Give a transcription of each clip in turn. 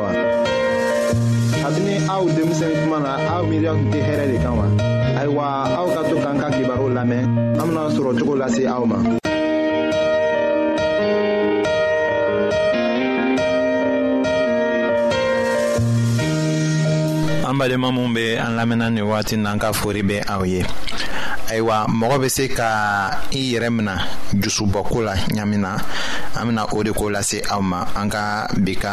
wa. kabini aw denmisɛn kuma na aw miiriya tun tɛ hɛrɛ de kan wa. ayiwa aw ka to k'an ka kibaru lamɛn an bena sɔrɔ cogo lase aw ma. an balima minw be an lamɛnna ni wagati n'an ka fori be aw ye ayiwa mɔgɔ bɛ se ka i yɛrɛ mina jusubɔko la ɲamina an bɛna o de ko lase aw ma an ka bi ka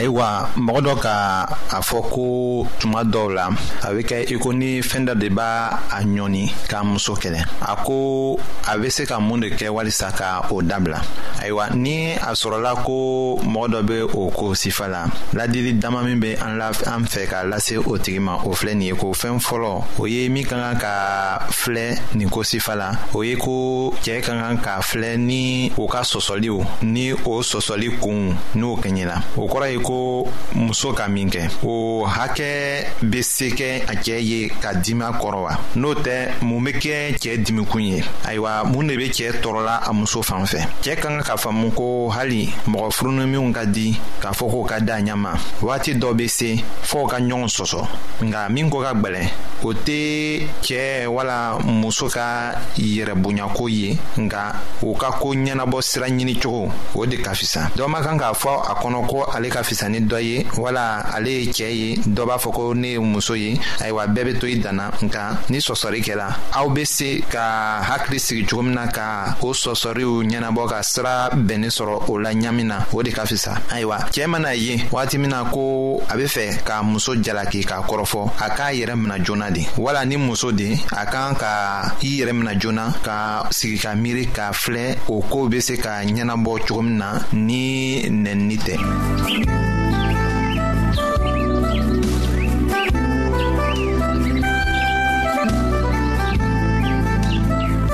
ayiwa mɔgɔ dɔ ka a fɔ ko tuma dɔw la a bɛ kɛ i ko ni fɛn dɔ de b'a a ɲɔni k'a muso kɛlɛ a ko a bɛ se ka mun de kɛ walisa ka o dabila ayiwa ni a sɔrɔla ko mɔgɔ dɔ bɛ o ko sifa la la ladili dama min bɛ an la an fɛ ka lase o tigi ma o filɛ nin ye ko fɛn fɔlɔ o ye min ka kan ka filɛ nin ko sifa la o ye ko cɛɛ ka kan ka filɛ ni o ka sɔsɔliw ni o sɔsɔli kunw n'o kɛɲɛla o kɔrɔ ye ko muso ka min kɛ o hakɛ bɛ se kɛ a cɛɛ ye ka dima kɔrɔ wa n'o tɛ mun bɛ kɛ cɛɛ dimikun ye ayiwa mun de bɛ cɛɛ tɔɔrɔla a muso fan fɛ cɛɛ ka kan ka faamu ko hali mɔgɔ furunuminw ka di k'a fɔ k'o ka da ɲɛ ma waati dɔ bɛ se fɔɔ ka ɲɔgɔn sɔsɔ nka min ko ka gwɛlɛn o tɛ cɛɛ wala muso ka yɛrɛbonyako ye nka u ka ko ɲɛnabɔ sira ɲini cogo o de ka fisa dɔ ma kan k'a fɔ a kɔnɔ ko ale ka fisa ni dɔ ye wala ale ye cɛɛ ye dɔ b'a fɔ ko ne ye muso ye ayiwa bɛɛ bɛ to i danna nka ni sɔsɔri kɛra aw bɛ se ka hakili sigi cogo min na ka a o sɔsɔriw ɲɛnabɔ ka sira bɛnnen sɔrɔ o la ɲamin na o de ka fisa ayiwa cɛɛ mana ye wagati min na ko a be fɛ k'a muso jalaki k'a kɔrɔfɔ a k'a yɛrɛ mina joona de wala ni muso de a kan ka i yɛrɛ mina joona ka sigi ka miiri k'a filɛ o koow be se ka ɲɛnabɔ cogo min na ni nɛnini tɛ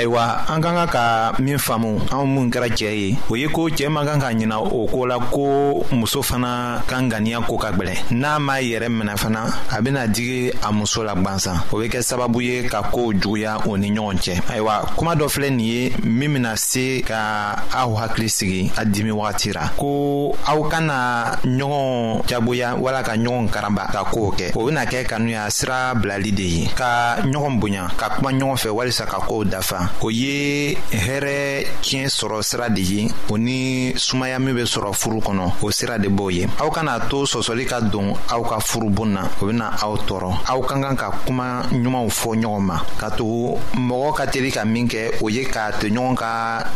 ayiwa an ka kan ka min faamu anw minnu kɛra cɛ ye o ye ko cɛɛ man kan ka ɲina o ko la ko muso fana ka ŋaniya ko ka gwɛlɛ n'a m'a yɛrɛ minɛ fana a bena digi a muso la gwansan o be kɛ sababu ye ka koow juguya o ni ɲɔgɔn cɛ ayiwa kuma dɔ filɛ nin ye min bena se ka aw hakili sigi a dimi wagati ra ko aw kana ɲɔgɔn jagoya wala ka ɲɔgɔn karaba ka koo kɛ o bena kɛ kanuya sira bilali de ye ka ɲɔgɔn bonya ka kuma ɲɔgɔn fɛ walisa ka koow dafa o ye hɛrɛ tiɲɛ sɔrɔ sira de ye o ni sumaya min be sɔrɔ furu kɔnɔ o sira de b'o ye aw kana to sɔsɔli ka don aw ka furu bon na o bena aw tɔɔrɔ aw ka kan ka kuma ɲumanw fɔ ɲɔgɔn ma ka tugu mɔgɔ ka teli ka min kɛ o ye k'a to ɲɔgɔn ka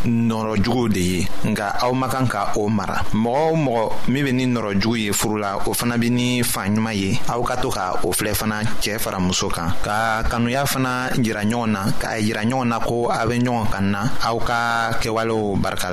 nɔrɔ juguw de ye nka aw ma kan ka o mara mɔgɔ o mɔgɔ min bɛ ni nɔrɔ jugu ye furu la o fana bɛ ni fan ɲuman ye aw ka to ka o filɛ fana cɛɛ fara muso kan ka kanuya fana jira ɲɔgɔn na k'a jira ɲɔgɔn na ko aw bɛ ɲɔgɔn kan na aw ka kɛwalew barika la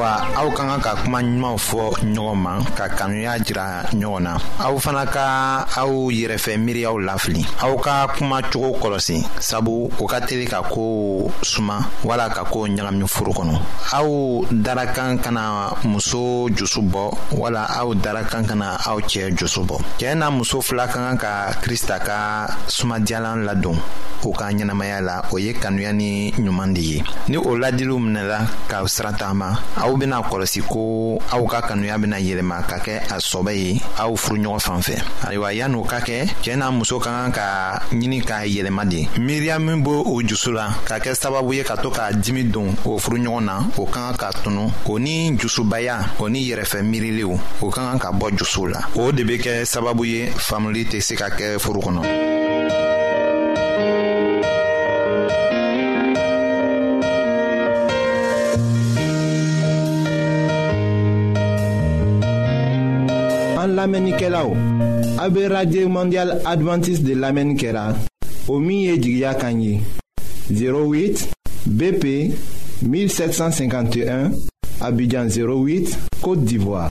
ayiwa aw ka kan ka kuma ɲumanw fɔ ɲɔgɔn ma ka kanuya jira ɲɔgɔn na aw fana ka aw yɛrɛfɛ miiriyaw lafili aw ka kuma cogo kɔlɔsi sabu o ka teli ka ko suma wala ka ko ɲagami furu kɔnɔ aw darakan kana muso jusu bɔ wala aw darakan kana aw cɛ jusu bɔ cɛɛ na muso fila ka kan ka krista ka sumadiyala an ladon o ka ɲɛnamaya la o ye kanuya ni ɲuman de ye ni o ladiliw minɛla ka sira tagama aw bena kɔlɔsi ko aw ka kanuya bena yɛlɛma ka kɛ a sɔbɛ ye aw furuɲɔgɔn fan fɛ ayiwa yan'o ka kɛ cɛɛ n'a muso ka kan ka ɲini k'a yɛlɛma de miiriya min b' o jusu la ka kɛ sababu ye ka to k'a dimi don o furuɲɔgɔn na o ka kan ka tunu o ni jusubaya o ni yɛrɛfɛ miiriliw o ka kan ka bɔ jusuw la o de be kɛ sababu ye faamuli tɛ se ka kɛ foro kɔnɔ an lamɛnnikɛlaw a be radio mondial adventiste de lamɛnni kɛra o min ye jigiya kan ye 08 bp 1751 abidjan 08 côte d'ivoire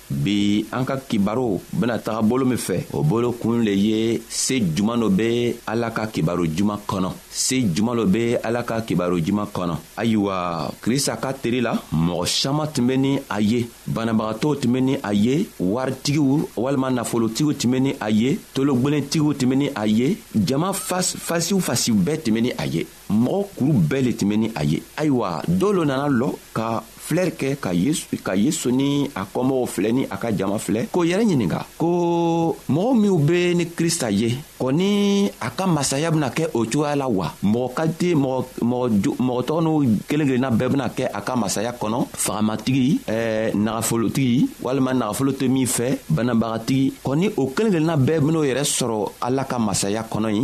bi an ka kibaru bena taga bolo min fɛ o bolo kun le ye se juman dɔ be ala ka kibaru juman kɔnɔ se juman dɔ be ala ka kibaru juman kɔnɔ ayiwa krista ka teri la mɔgɔ saman tun be ni a ye banabagatɔw tun be ni a ye waritigiw walima nafolotigiw tun be ni a ye tologwelentigiw tun be ni a ye jama fasiw fasiw bɛɛ tun be ni a ye mɔgɔ kuru bɛɛ le tun bɛ ni a ye ayiwa dɔ lo nana lɔ ka filɛri kɛ ka yesu ka yesu ni a kɔmɔgɔw filɛ ni a ka jama filɛ k'o yɛrɛ ɲininga ko mɔgɔw minw be ni krista ye kɔni a ka masaya bena kɛ o cogoya la wa mɔgɔ kalite mɔgɔ tɔgɔ n'u kelen kelenna bɛɛ bena kɛ a ka masaya kɔnɔ fagamatigi eh, nagafolotigi walima nagafolo to min fɛ banabagatigi kɔni o kelen kelenna bɛɛ ben'o yɛrɛ sɔrɔ ala ka masaya kɔnɔ ye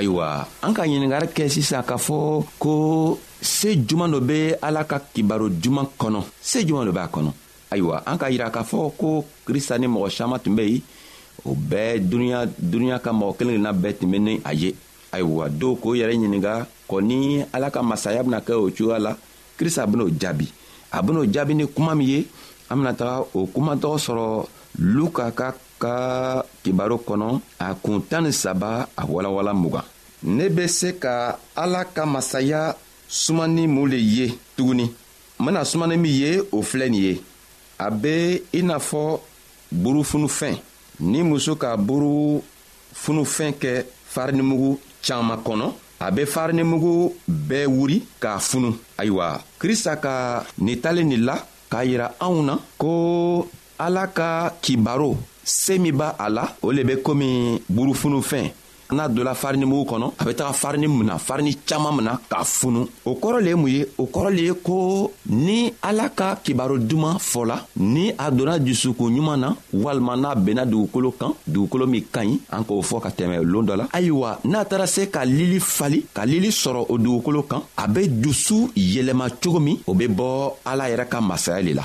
ayiwa an ka ɲiningari kɛ sisan k'a fɔ ko se juman dɔ bɛ ala ka kibaro juman kɔnɔ se juman dɔ b'a kɔnɔ ayiwa an ka yira k'a fɔ ko krista ni mɔgɔ caman tun bɛ yen o bɛɛ dunuya dunuya ka mɔgɔ kelen kelenna bɛɛ tun bɛ ni a ye ayiwa dɔw k'o yɛrɛ ɲininka kɔ ni ala ka masaya bɛna kɛ o cogoya la krista ben'o jaabi a ben'o jaabi ni kuma min ye an bena taga o kuma tɔgɔ sɔrɔ luka ka ka kibaro kɔnɔ a kun tan ni saba a walawala mugan ne be se ka ala ka masaya sumani mun le ye tuguni n bena sumani min ye o filɛ nin ye a be i n'a fɔ burufunufɛn ni muso ka buru funufɛn kɛ farinimugu caman kɔnɔ a bɛ farinimugu bɛɛ wuri k'a funu ayiwa krista ka nin talen nin la k'a yira anw na ko ala ka kibaro se min b'a a la o le bɛ komi burufunufɛn n'a donna farini mugu kɔnɔ a bɛ taga farini mina farini caman mina k'a funu o kɔrɔ le ye mun ye o kɔrɔ le ye ko ni ala ka kibaru duman fɔla ni a donna dusukun ɲuman na walima n'a benna dugukolo kan dugukolo min ka ɲi an k'o fɔ ka tɛmɛ loon dɔ la ayiwa n'a taara se ka lili fali ka lili sɔrɔ o dugukolo kan a be dusu yɛlɛma cogo min o be bɔ ala yɛrɛ ka masaya le la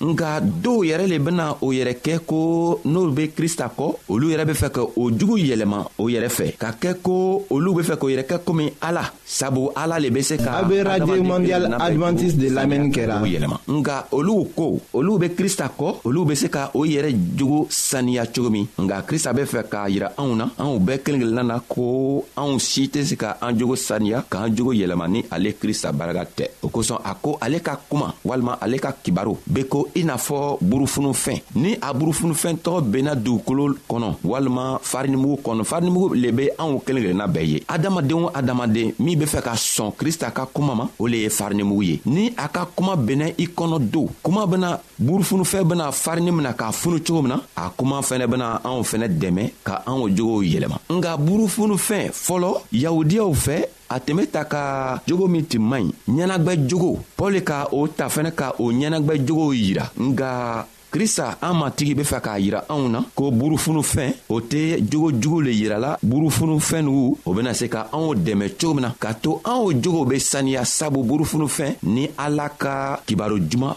nka dɔw yɛrɛ le bena o yɛrɛ kɛ ko n'olu be krista kɔ olu yɛrɛ be fɛ ka o jugu yɛlɛma o yɛrɛ fɛ ka kɛ ko olu be fɛ k'o yɛrɛ kɛ komi ala sabu ala le be se ka a be radio mondial advantiste de lamɛnni kɛra yɛlɛma nka olu ko olu be krista kɔ olu be se ka o yɛrɛ jogo saniya cogo min nka krista be fɛ k'a yira anw na anw bɛɛ kelen kelenna na ko anw si tɛ se ka an jogo saniya k'an jogo yɛlɛma ni ale krista barika tɛ o kosɔn a ko ale ka kuma walima ale ka kibaru be ko i n'a fɔ burufunufɛn ni a burufunufɛn tɔgɔ benna dugukolo kɔnɔ walima farinimugu kɔnɔ farinimugu le be anw kelen kelenna bɛɛ ye adamaden o adamaden min be fɛ ka sɔn krista ka kuma ma o le ye farinimugu ye ni a ka kuma benna i kɔnɔ don kuma bena burufunufɛn bena farini mina k'a funu cogo min na a kuma fɛnɛ bena anw fɛnɛ dɛmɛ ka anw jogow yɛlɛma nga burufunufɛn fɔlɔ yahudiyaw fɛ a tun be ta ka jogo min tun man ɲi ɲɛnagwɛ jogo pɔli ka o ta fɛnɛ ka o ɲɛnagwɛ jogow yira nga krista an matigi be fɛ k'a yira anw na ko burufunufɛn o tɛ jogo jugu le yirala burufunufɛn nugu o bena se ka anw dɛmɛ cogo min na k'a to anw jogow be saniya sabu burufunufɛn ni ala ka kibaro juman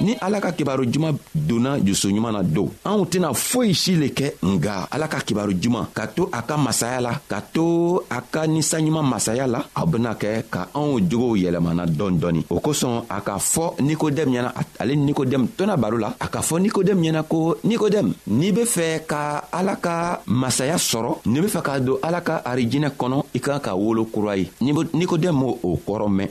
ni ala ka kibaru juman donna juso ɲuman na don anw tɛna foyi si le kɛ nga ala ka kibaru juman ka to a ka masaya la ka to a ka ninsanɲuman masaya la a bena kɛ ka anw jogow yɛlɛmana dɔɔni dɔɔni o kosɔn a ka fɔ nikodɛmu ɲɛna ale nikodɛmu tɔna baro la a ka fɔ nikodɛmu ɲɛna ko nikodɛmu n'i be fɛ ka ala ka masaya sɔrɔ n'i be fɛ ka don ala ka arijinɛ kɔnɔ i ka ka wolo kura ye nikodɛmu o kɔrɔ mɛn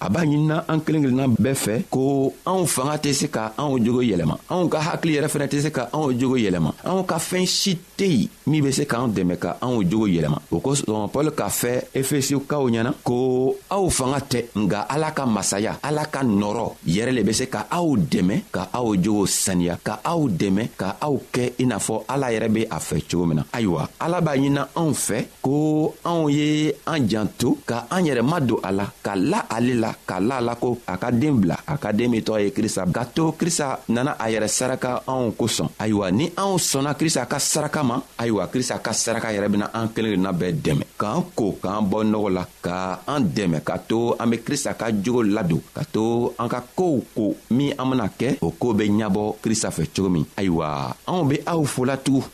a b'a ɲinina an kelen kelenna bɛɛ fɛ ko anw fanga tɛ se ka anw jogo yɛlɛma anw ka hakili yɛrɛ fana tɛ se ka anw jogo yɛlɛma anw ka fɛn si tɛ yen min bɛ se k'an dɛmɛ ka anw jogo yɛlɛma o kosɔn paul k'a fɛ efesikaw ɲɛna ko aw fanga tɛ nka ala ka masaya ala ka nɔrɔ yɛrɛ le bɛ se ka aw dɛmɛ ka aw jogo saniya ka aw dɛmɛ ka aw kɛ i n'a fɔ ala yɛrɛ bɛ a fɛ cogo min na ayiwa ala b'a ɲinina anw fɛ ko anw ye an janto ka an yɛrɛ ma don a la ka la ale la ka la la ko a ka den bila a ka den min tɔgɔ ye krista ka to krista nana a yɛrɛ saraka anw kosɔn ayiwa ni anw sɔnna krista ka saraka ma ayiwa krista ka saraka yɛrɛ bena an kelen kelenna bɛɛ dɛmɛ k'an ko k'an bɔ nɔgɔ la ka an dɛmɛ ka to an be krista ka jogo ladon ka to an ka koow ko min an bena kɛ o koo be ɲabɔ krista fɛ cogo min ayiwa anw be aw folatugun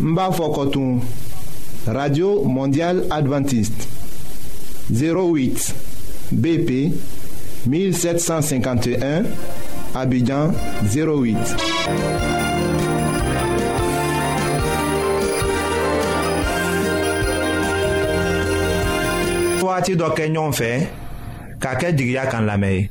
n b'a fɔ kɔtun radio mondial adventiste 08 bp 1751 abidjan 08 wagati dɔ kɛ ɲɔgɔn fɛ k'a kɛ jigiya kan lamɛn ye